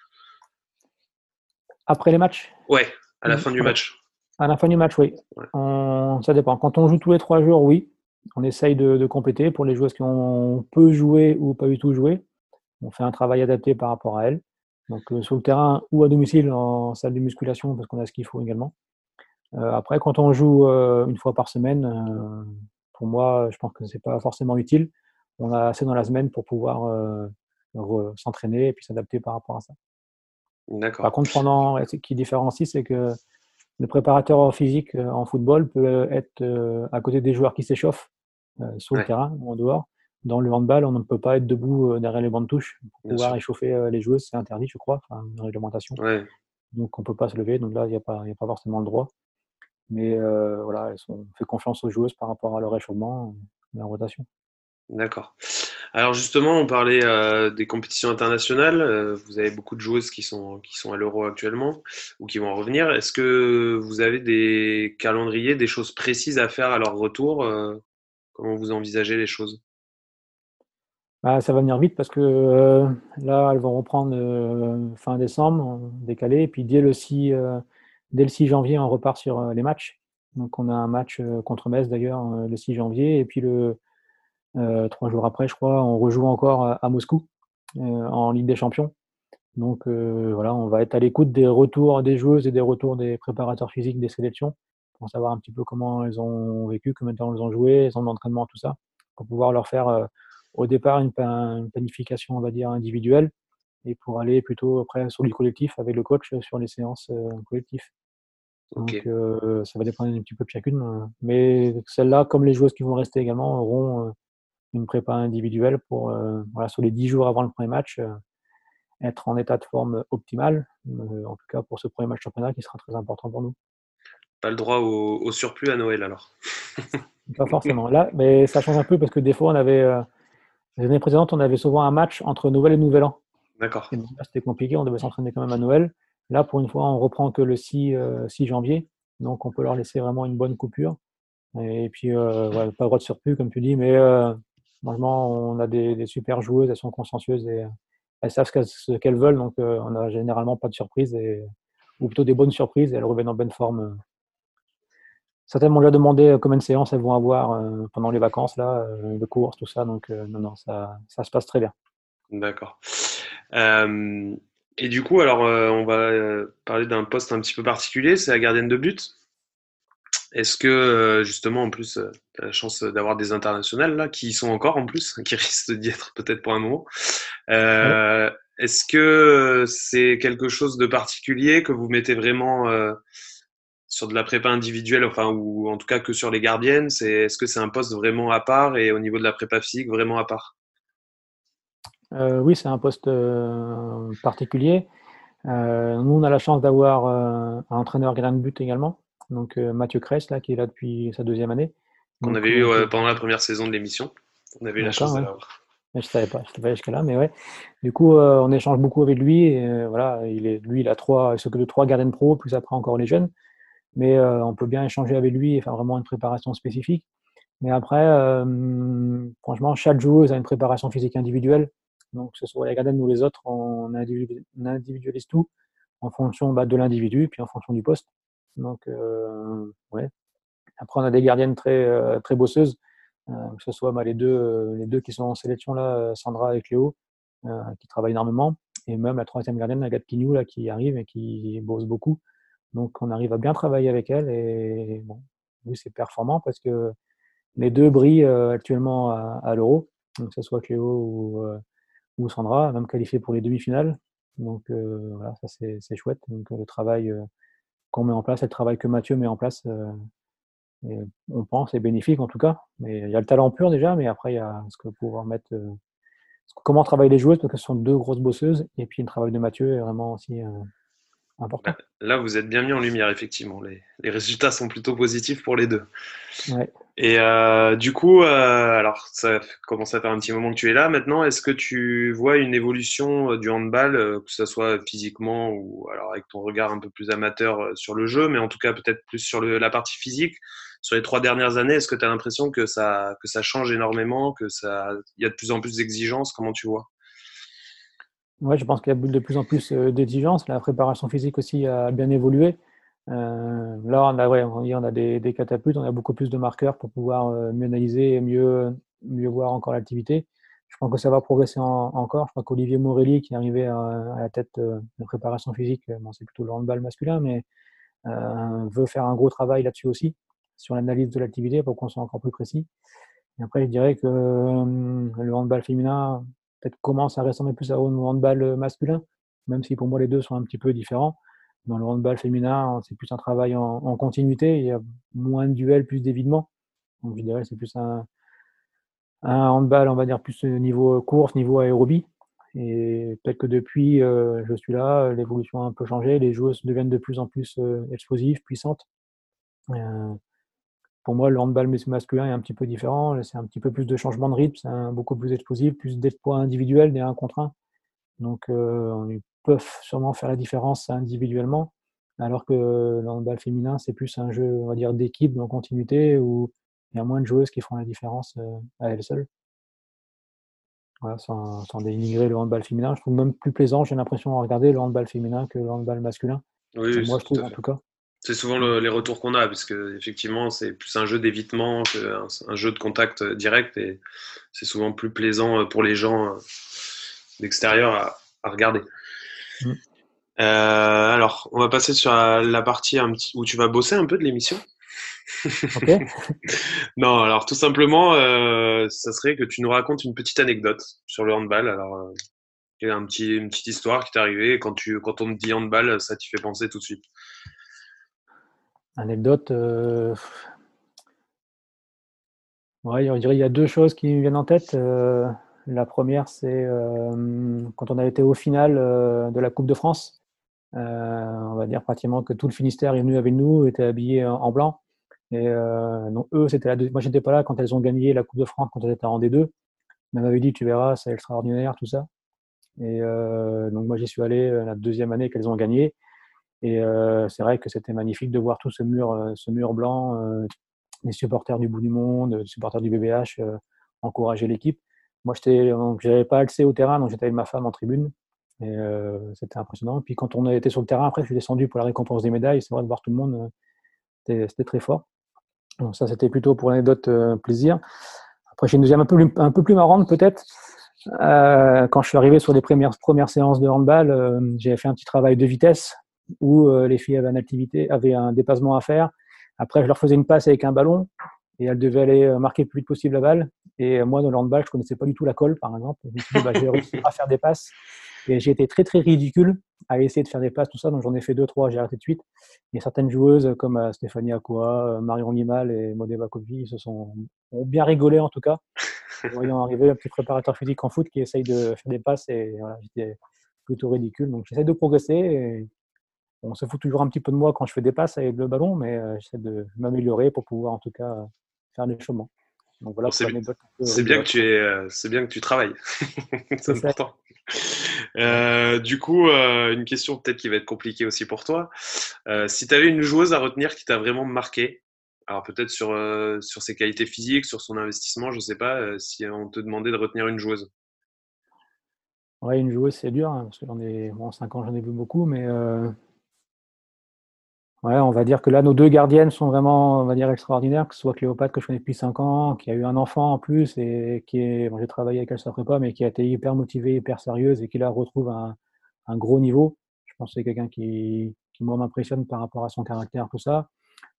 Après les matchs? Ouais, à la fin du match. À la fin du match, oui. ça dépend. Quand on joue tous les trois jours, oui. On essaye de, compléter pour les joueuses qui ont peu joué ou pas du tout joué. On fait un travail adapté par rapport à elles. Donc euh, sur le terrain ou à domicile en salle de musculation parce qu'on a ce qu'il faut également. Euh, après, quand on joue euh, une fois par semaine, pour moi, je pense que ce n'est pas forcément utile. On a assez dans la semaine pour pouvoir s'entraîner et puis s'adapter par rapport à ça. D'accord. Par contre, pendant, ce qui différencie, c'est que le préparateur physique euh, en football peut être euh, à côté des joueurs qui s'échauffent euh, sur le terrain ou en dehors. Dans le handball, on ne peut pas être debout derrière les bancs de touche pour pouvoir échauffer les joueuses. C'est interdit, je crois, enfin, une réglementation. Donc, on ne peut pas se lever. Donc là, il n'y a, pas, a pas forcément le droit. Mais voilà, on fait confiance aux joueuses par rapport à leur échauffement, la rotation. D'accord. Alors justement, on parlait des compétitions internationales. vous avez beaucoup de joueuses qui sont, qui sont à l'Euro actuellement ou qui vont en revenir. Est-ce que vous avez des calendriers, des choses précises à faire à leur retour? Comment vous envisagez les choses? Bah, ça va venir vite parce que euh, là, elles vont reprendre euh, fin décembre, décalé. Et puis dès le 6, euh, dès le 6 janvier, on repart sur les matchs. Donc on a un match contre Metz d'ailleurs le 6 janvier. Et puis le trois jours après, je crois, on rejoue encore à, Moscou en Ligue des Champions. Donc voilà, on va être à l'écoute des retours des joueuses et des retours des préparateurs physiques des sélections pour savoir un petit peu comment elles ont vécu, combien de temps elles ont joué, elles ont d'entraînement, tout ça, pour pouvoir leur faire au départ une, planification, on va dire, individuelle, et pour aller plutôt après sur le collectif avec le coach sur les séances euh, collectives. Donc euh, ça va dépendre un petit peu de chacune. Euh, mais celles-là, comme les joueuses qui vont rester également, auront une prépa individuelle pour, voilà, sur les 10 jours avant le premier match, être en état de forme optimal, en tout cas pour ce premier match championnat qui sera très important pour nous. Pas le droit au, au surplus à Noël alors Pas forcément. Là, mais ça change un peu parce que des fois on avait les années précédentes, on avait souvent un match entre Noël et Nouvel An. D'accord. C'était compliqué, on devait s'entraîner quand même à Noël. Là, pour une fois, on reprend que le 6, euh, janvier. Donc, on peut leur laisser vraiment une bonne coupure. Et puis, euh, pas le droit de surplus, comme tu dis, mais euh, franchement, on a des, super joueuses, elles sont consciencieuses et elles savent ce qu'elles veulent. Donc, on n'a généralement pas de surprise, et, ou plutôt des bonnes surprises. Et elles reviennent en bonne forme Certaines m'ont déjà demandé euh, combien de séances elles vont avoir euh, pendant les vacances, là, euh, de courses, tout ça. Donc, non, non, ça, ça, se passe très bien. D'accord. et du coup, alors, on va parler d'un poste un petit peu particulier, c'est la gardienne de but? Est-ce que, justement, en plus, tu as la chance d'avoir des internationales, là, qui y sont encore, en plus, qui risquent d'y être peut-être pour un moment. Est-ce que c'est quelque chose de particulier que vous mettez vraiment sur de la prépa individuelle, enfin, ou en tout cas que sur les gardiennes? C'est, Est-ce que c'est un poste vraiment à part et au niveau de la prépa physique, vraiment à part? Euh, Oui, c'est un poste euh, particulier. Euh, nous, on a la chance d'avoir un entraîneur gardien de but également, donc Mathieu Kress, là, qui est là depuis sa deuxième année. Qu'on avait eu pendant la première saison de l'émission. On avait eu la chance de l'avoir. Je ne savais pas, je savais pas jusqu'à là, mais ouais. Du coup, on échange beaucoup avec lui. Et, voilà, il est, lui, il a trois, il s'occupe de trois gardiens pro, plus après encore les jeunes mais euh, on peut bien échanger avec lui et faire vraiment une préparation spécifique. Mais après, euh, franchement, chaque joueuse a une préparation physique individuelle. Donc, que ce soit les gardiens ou les autres, on individualise tout en fonction bah, de l'individu, puis en fonction du poste. Donc, euh. Après, on a des gardiennes très, très bosseuses, que ce soit bah, les, deux, les deux qui sont en sélection, là, Sandra et Cléo, qui travaillent énormément, et même la troisième gardienne, Agathe Quignou, là, qui arrive et qui bosse beaucoup. Donc, on arrive à bien travailler avec elle et bon, oui, c'est performant parce que les deux brillent euh, actuellement à, l'Euro, que ce soit Cléo ou, euh, Sandra, même qualifiée pour les demi-finales. Donc, euh, voilà, ça c'est chouette. Donc, le travail met en place, le travail que Mathieu met en place, on pense est bénéfique en tout cas. Mais il y a le talent pur déjà, mais après, il y a ce que pouvoir mettre. comment travaillent les joueuses, parce que ce sont deux grosses bosseuses, et puis le travail de Mathieu est vraiment aussi Là, vous êtes bien mis en lumière, effectivement. Les, résultats sont plutôt positifs pour les deux. Et euh, du coup, euh, alors ça commence à faire un petit moment que tu es là maintenant. Est-ce que tu vois une évolution euh, du handball, que ce soit physiquement ou alors avec ton regard un peu plus amateur sur le jeu, mais en tout cas peut-être plus sur la partie physique? Sur les trois dernières années, est-ce que tu as l'impression que ça, que ça change énormément, que ça, il y a de plus en plus d'exigences? Comment tu vois? Ouais, je pense qu'il y a de plus en plus euh, d'exigences. La préparation physique aussi a bien évolué. Euh, là, on a, ouais, on a des, catapultes, on a beaucoup plus de marqueurs pour pouvoir euh, mieux analyser et mieux, mieux voir encore l'activité. Je pense que ça va progresser encore. Je crois qu'Olivier Morelli, qui est arrivé à, la tête de préparation physique, bon, c'est plutôt le handball masculin, mais veut faire un gros travail là-dessus aussi, sur l'analyse de l'activité pour qu'on soit encore plus précis. Et après, je dirais que le handball féminin, commence à ressembler plus à un handball euh, masculin, même si pour moi les deux sont un petit peu différents. Dans le handball féminin, c'est plus un travail en, continuité, il y a moins de duels, plus d'évidements. Donc je dirais c'est plus un, un handball, on va dire, plus niveau course, niveau aérobie. Et peut-être que depuis euh, je suis là, l'évolution a un peu changé, les joueuses deviennent de plus en plus euh, explosives, puissantes. Pour moi, le handball masculin est un petit peu différent. C'est un petit peu plus de changement de rythme, c'est beaucoup plus explosif, plus d'espoir individuel, des 1 contre 1. Donc, euh, ils peuvent sûrement faire la différence individuellement, alors que le handball féminin, c'est plus un jeu, on va dire, d'équipe, en continuité, où il y a moins de joueuses qui font la différence euh, à elles seules. Voilà, sans, dénigrer le handball féminin. Je trouve même plus plaisant, j'ai l'impression, à regarder le handball féminin que le handball masculin. Oui, moi, je trouve, en tout cas. C'est souvent les retours qu'on a, parce que effectivement, c'est plus un jeu d'évitement qu'un un jeu de contact direct, et c'est souvent plus plaisant euh, pour les gens euh, d'extérieur à, regarder. Mm. Euh, alors, on va passer sur la, partie un petit, où tu vas bosser un peu de l'émission. Non, alors tout simplement, ça serait que tu nous racontes une petite anecdote sur le handball. Alors, un petit, une petite histoire qui t'est arrivée quand, tu, quand on te dit handball, ça t'y fait penser tout de suite. Anecdote. Euh... Ouais, il y a deux choses qui me viennent en tête. Euh, la première, c'est euh, quand on a été au final euh, de la Coupe de France. on va dire pratiquement que tout le Finistère est venu avec nous, était habillé en, blanc. Et donc, eux, c'était Moi, j'étais pas là quand elles ont gagné la Coupe de France, quand elles étaient en D2. Mais m'avait dit, tu verras, c'est extraordinaire, tout ça. Et donc, moi, j'y suis allé la deuxième année qu'elles ont gagné. Et euh, c'est vrai que c'était magnifique de voir tout ce mur, euh, ce mur blanc, euh, les supporters du bout du monde, les supporters du BBH encourager l'équipe. Moi, je n'avais pas accès au terrain, donc j'étais avec ma femme en tribune. Et c'était impressionnant. Puis quand on été sur le terrain, après, je suis descendu pour la récompense des médailles. C'est vrai de voir tout le monde, c'était très fort. Donc ça, c'était plutôt pour l'anecdote plaisir. Après, j'ai une deuxième un peu, plus marrante peut-être. quand je suis arrivé sur les premières, premières séances de handball, j'ai fait un petit travail de vitesse où euh, les filles avaient, un dépassement à faire. Après, je leur faisais une passe avec un ballon et elles devaient aller euh, marquer le plus vite possible la balle. Et moi, dans le handball, je ne connaissais pas du tout la colle, par exemple. Bah, j'ai réussi à faire des passes. Et j'ai été très, très ridicule à essayer de faire des passes, tout ça. Donc, j'en ai fait deux, trois, j'ai arrêté de suite. Il certaines joueuses comme euh, Stéphanie Akua, Marion Limal et Modeva Kovi se sont ont bien rigolé, en tout cas. voyant arriver un petit préparateur physique en foot qui essaye de faire des passes. Et voilà, j'étais plutôt ridicule. Donc, j'essaie de progresser. Et on se fout toujours un petit peu de moi quand je fais des passes avec le ballon, mais euh, j'essaie de m'améliorer pour pouvoir en tout cas faire des chemins. Donc voilà, c'est bien que tu es, euh, c'est bien que tu travailles. c'est important. Euh, du coup, une question peut-être qui va être compliquée aussi pour toi. si tu avais une joueuse à retenir qui t'a vraiment marqué, alors peut-être sur, sur ses qualités physiques, sur son investissement, je ne sais pas, si on te demandait de retenir une joueuse. Ouais, une joueuse, c'est dur, hein, parce que j'en ai, bon, 5 ans, j'en ai vu beaucoup, mais On va dire que là, nos deux gardiennes sont vraiment, on va dire, extraordinaires, que ce soit Cléopâtre, que je connais depuis 5 ans, qui a eu un enfant en plus, et qui est, j'ai travaillé avec elle sur prépa, mais qui a été hyper motivée, hyper sérieuse, et qui là retrouve un, un gros niveau. Je pense que c'est quelqu'un qui, qui moi m'impressionne par rapport à son caractère, tout ça.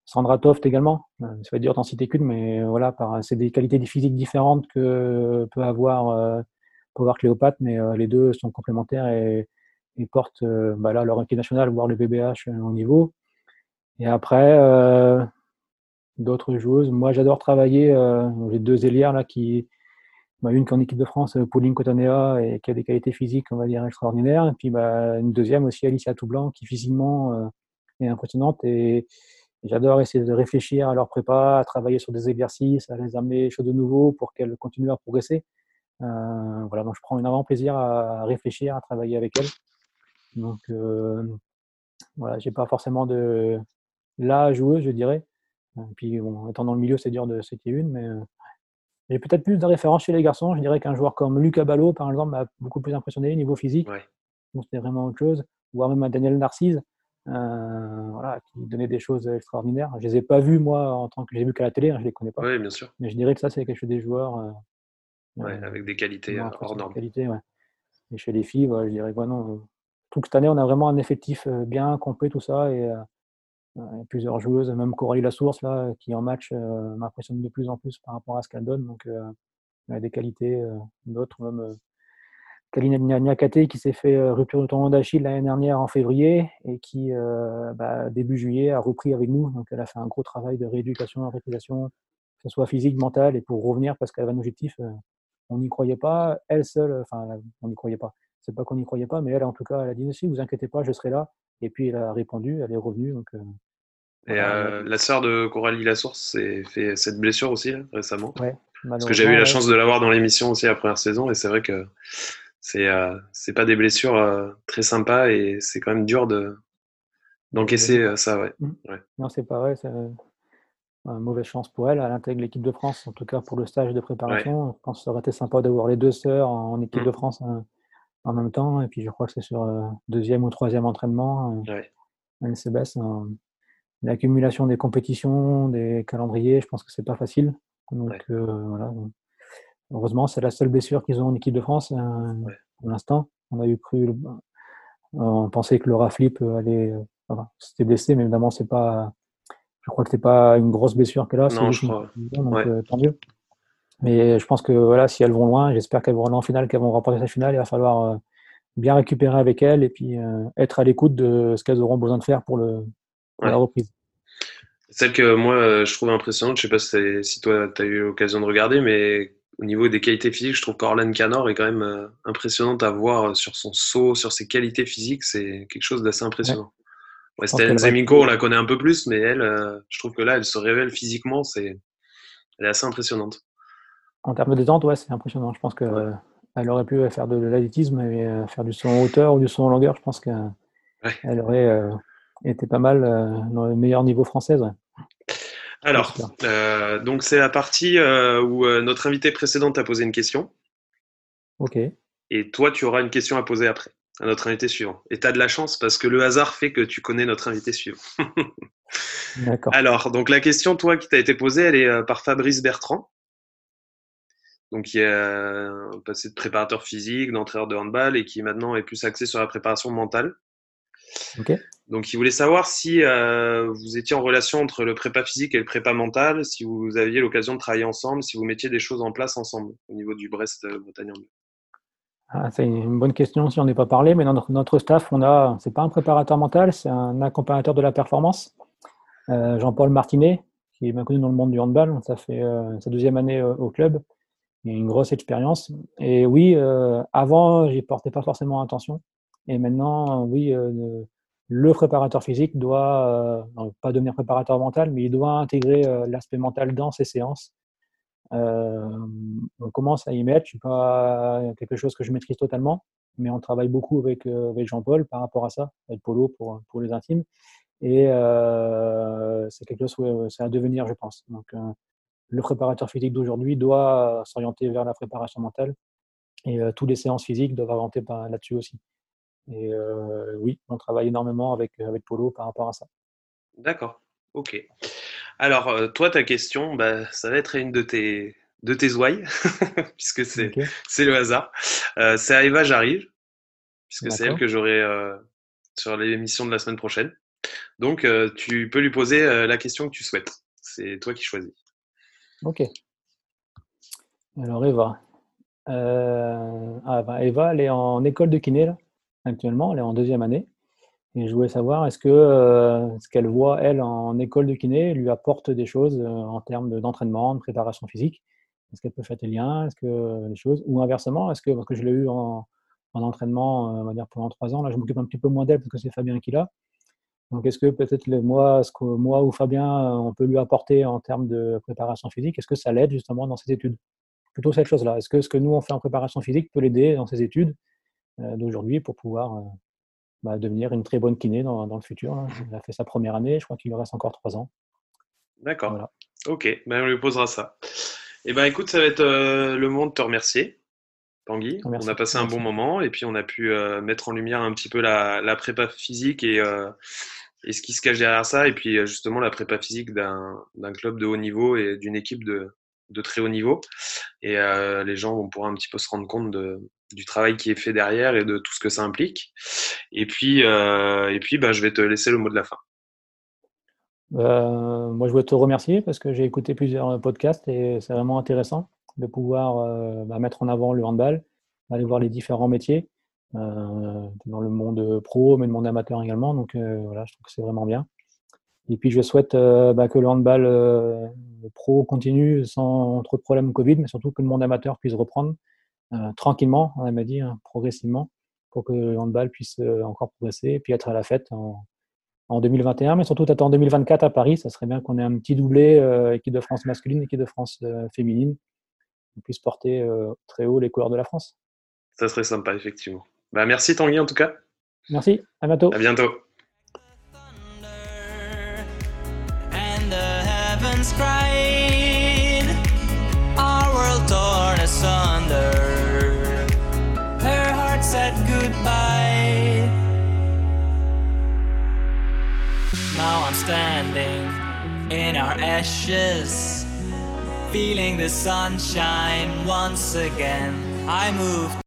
Sandra Toft également, euh, ça va être dur d'en citer qu'une, mais voilà, c'est des qualités physiques différentes que peut avoir, euh, peut Cléopâtre, mais euh, les deux sont complémentaires et, portent bah leur équipe nationale, voire le BBH au niveau. Et après, euh, d'autres joueuses. Moi, j'adore travailler. Euh, j'ai deux ailières là qui, bah, une qui est en équipe de France, euh, Pauline Cotanea, et qui a des qualités physiques, on va dire, extraordinaires. Et puis bah, une deuxième aussi, Alicia Toublanc, qui physiquement est impressionnante. Et, j'adore essayer de réfléchir à leur prépa, à travailler sur des exercices, à les amener choses de nouveau pour qu'elles continuent à progresser. voilà, donc je prends énormément plaisir à réfléchir, à travailler avec elles. Donc voilà, j'ai pas forcément de, la joueuse, je dirais. Et puis, bon, étant dans le milieu, c'est dur de citer une, mais euh, j'ai peut-être plus de références chez les garçons. Je dirais qu'un joueur comme Lucas Ballot, par exemple, m'a beaucoup plus impressionné au niveau physique. Donc, c'était vraiment autre chose. Voire même un Daniel Narcisse, euh, voilà, qui donnait des choses extraordinaires. Je les ai pas vus, moi, en tant que j'ai vu qu'à la télé, hein, je les connais pas. Oui, bien sûr. Mais je dirais que ça, c'est quelque chose des joueurs. Euh, avec des qualités hors normes. Et chez les filles, je dirais que non. Toute cette année, on a vraiment un effectif bien complet, tout ça. Et plusieurs joueuses, même Coralie Lassource, là, qui en match euh, m'impressionne de plus en plus par rapport à ce qu'elle donne. Donc, euh, elle a des qualités, euh, d'autres, même Kalina Niakate qui s'est fait rupture de tendon d'Achille l'année dernière en février et qui, bah, début juillet, a repris avec nous. Donc, elle a fait un gros travail de rééducation, rééducation, que ce soit physique, mentale, et pour revenir, parce qu'elle avait un objectif, on n'y croyait pas. Elle seule, enfin, on n'y croyait pas. C'est pas qu'on n'y croyait pas, mais elle, en tout cas, elle a dit aussi, vous inquiétez pas, je serai là. Et puis, elle a répondu, elle est revenue. Donc, Et la sœur de Coralie Lassource s'est fait cette blessure aussi récemment. Ouais, Parce que j'ai eu la chance de l'avoir dans l'émission aussi la première saison et c'est vrai que c'est c'est pas des blessures très sympas et c'est quand même dur de d'encaisser ça, ouais. Mmh. ouais. Non, c'est pareil, c'est une mauvaise chance pour elle. Elle intègre l'équipe de France, en tout cas pour le stage de préparation. Je pense que ça aurait été sympa d'avoir les deux sœurs en équipe mmh. de France hein, en même temps. Et puis je crois que c'est sur euh, deuxième ou troisième entraînement. Euh, LCBS, l'accumulation des compétitions, des calendriers, je pense que c'est pas facile. Donc euh, voilà. Heureusement, c'est la seule blessure qu'ils ont en équipe de France pour l'instant. On a eu cru, on pensait que Laura Flip allait, enfin, s'était blessé, mais évidemment c'est pas je crois que c'est pas une grosse blessure qu'elle a. Non, je crois. Donc, euh, tant mieux. Mais je pense que voilà, si elles vont loin, j'espère qu'elles vont aller en finale, qu'elles vont remporter cette finale. Il va falloir euh, bien récupérer avec elles et puis euh, être à l'écoute de ce qu'elles auront besoin de faire pour, le, la reprise. Celle que moi je trouve impressionnante, je sais pas si, toi tu as eu l'occasion de regarder, mais au niveau des qualités physiques, je trouve qu'Orlane Canor est quand même impressionnante à voir sur son saut, sur ses qualités physiques. C'est quelque chose d'assez impressionnant. Weston Zeminko, on la connaît un peu plus, mais elle, euh, je trouve que là, elle se révèle physiquement, c'est, elle est assez impressionnante. En termes de détente, ouais, c'est impressionnant. Je pense qu'elle elle aurait pu faire de l'athlétisme et euh, faire du saut en hauteur ou du saut en longueur. Je pense qu'elle aurait euh, été pas mal dans le meilleur niveau français. Alors, donc c'est la partie où notre invité précédente a posé une question. Ok. Et toi, tu auras une question à poser après à notre invité suivant. Et tu as de la chance parce que le hasard fait que tu connais notre invité suivant. D'accord. Alors, donc la question, toi, qui t'a été posée, elle est euh, par Fabrice Bertrand. Donc, qui est euh, passé de préparateur physique, d'entraîneur de handball et qui maintenant est plus axé sur la préparation mentale. Ok. Donc, il voulait savoir si euh, vous étiez en relation entre le prépa physique et le prépa mental, si vous aviez l'occasion de travailler ensemble, si vous mettiez des choses en place ensemble au niveau du Brest-Bretagne Handball. Ah, c'est une bonne question si on n'est pas parlé, mais dans notre, staff, on a, c'est pas un préparateur mental, c'est un accompagnateur de la performance, euh, Jean-Paul Martinet, qui est bien connu dans le monde du handball. Ça fait euh, sa deuxième année euh, au club. Il a une grosse expérience. Et oui, avant, j'y portais pas forcément attention. Et maintenant, oui, le préparateur physique doit, pas devenir préparateur mental, mais il doit intégrer l'aspect mental dans ses séances euh, on commence à y mettre. Je pas quelque chose que je maîtrise totalement, mais on travaille beaucoup avec, euh, avec Jean-Paul par rapport à ça, avec Polo pour, pour les intimes. Et euh, c'est quelque chose, c'est à devenir, je pense. Donc, le préparateur physique d'aujourd'hui doit s'orienter vers la préparation mentale. Et tous les séances physiques doivent orienter là-dessus aussi. Et oui, on travaille énormément avec, avec Polo par rapport à ça. D'accord, ok. Alors, toi, ta question, bah, ça va être une de tes, de tes ouailles, puisque c'est le hasard. Euh, c'est à Eva J'arrive, puisque c'est elle que j'aurai euh, sur l'émission de la semaine prochaine. Donc, tu peux lui poser la question que tu souhaites. C'est toi qui choisis. Ok. Alors, Eva. Ah, bah, Eva, elle est en école de kiné, là, actuellement. Elle est en deuxième année. Et je voulais savoir, est-ce que euh, ce qu'elle voit, elle, en école de kiné, lui apporte des choses euh, en termes d'entraînement, de, préparation physique? Est-ce qu'elle peut faire des liens? Est-ce que des choses? Ou inversement, est-ce que, parce que je l'ai eu en, entraînement, euh, on va dire pendant trois ans, là je m'occupe un petit peu moins d'elle parce que c'est Fabien qui l'a. Donc est-ce que peut-être moi, moi ou Fabien, on peut lui apporter en termes de préparation physique? Est-ce que ça l'aide justement dans ses études? Plutôt cette chose-là. Est-ce que ce que nous on fait en préparation physique peut l'aider dans ses études? D'aujourd'hui pour pouvoir bah, devenir une très bonne kiné dans, dans le futur. Il a fait sa première année, je crois qu'il lui reste encore trois ans. D'accord. Ok, ben, on lui posera ça. Et eh ben écoute, ça va être euh, le moment de te remercier, Tanguy. On a passé un bon moment et puis on a pu euh, mettre en lumière un petit peu la, la prépa physique et, euh, et, ce qui se cache derrière ça, et puis justement la prépa physique d'un club de haut niveau et d'une équipe de, de, très haut niveau. Et les gens vont pouvoir un petit peu se rendre compte de, du travail qui est fait derrière et de tout ce que ça implique. Et puis, euh, et puis bah, je vais te laisser le mot de la fin. Euh, moi, je veux te remercier parce que j'ai écouté plusieurs podcasts et c'est vraiment intéressant de pouvoir euh, bah, mettre en avant le handball, aller voir les différents métiers dans le monde pro, mais le monde amateur également. Donc voilà, je trouve que c'est vraiment bien. Et puis je souhaite bah, que le handball pro continue sans trop de problèmes Covid, mais surtout que le monde amateur puisse reprendre euh, tranquillement, on m'a dit, hein, progressivement, pour que le handball puisse euh, encore progresser et puis être à la fête en, en 2021, mais surtout en 2024 à Paris. Ça serait bien qu'on ait un petit doublé équipe de France masculine, équipe de France féminine, qu'on puisse porter très haut les couleurs de la France. Ça serait sympa, effectivement. Bah, merci Tanguy en tout cas. Merci, à bientôt. À bientôt. Standing in our ashes, feeling the sunshine once again. I moved.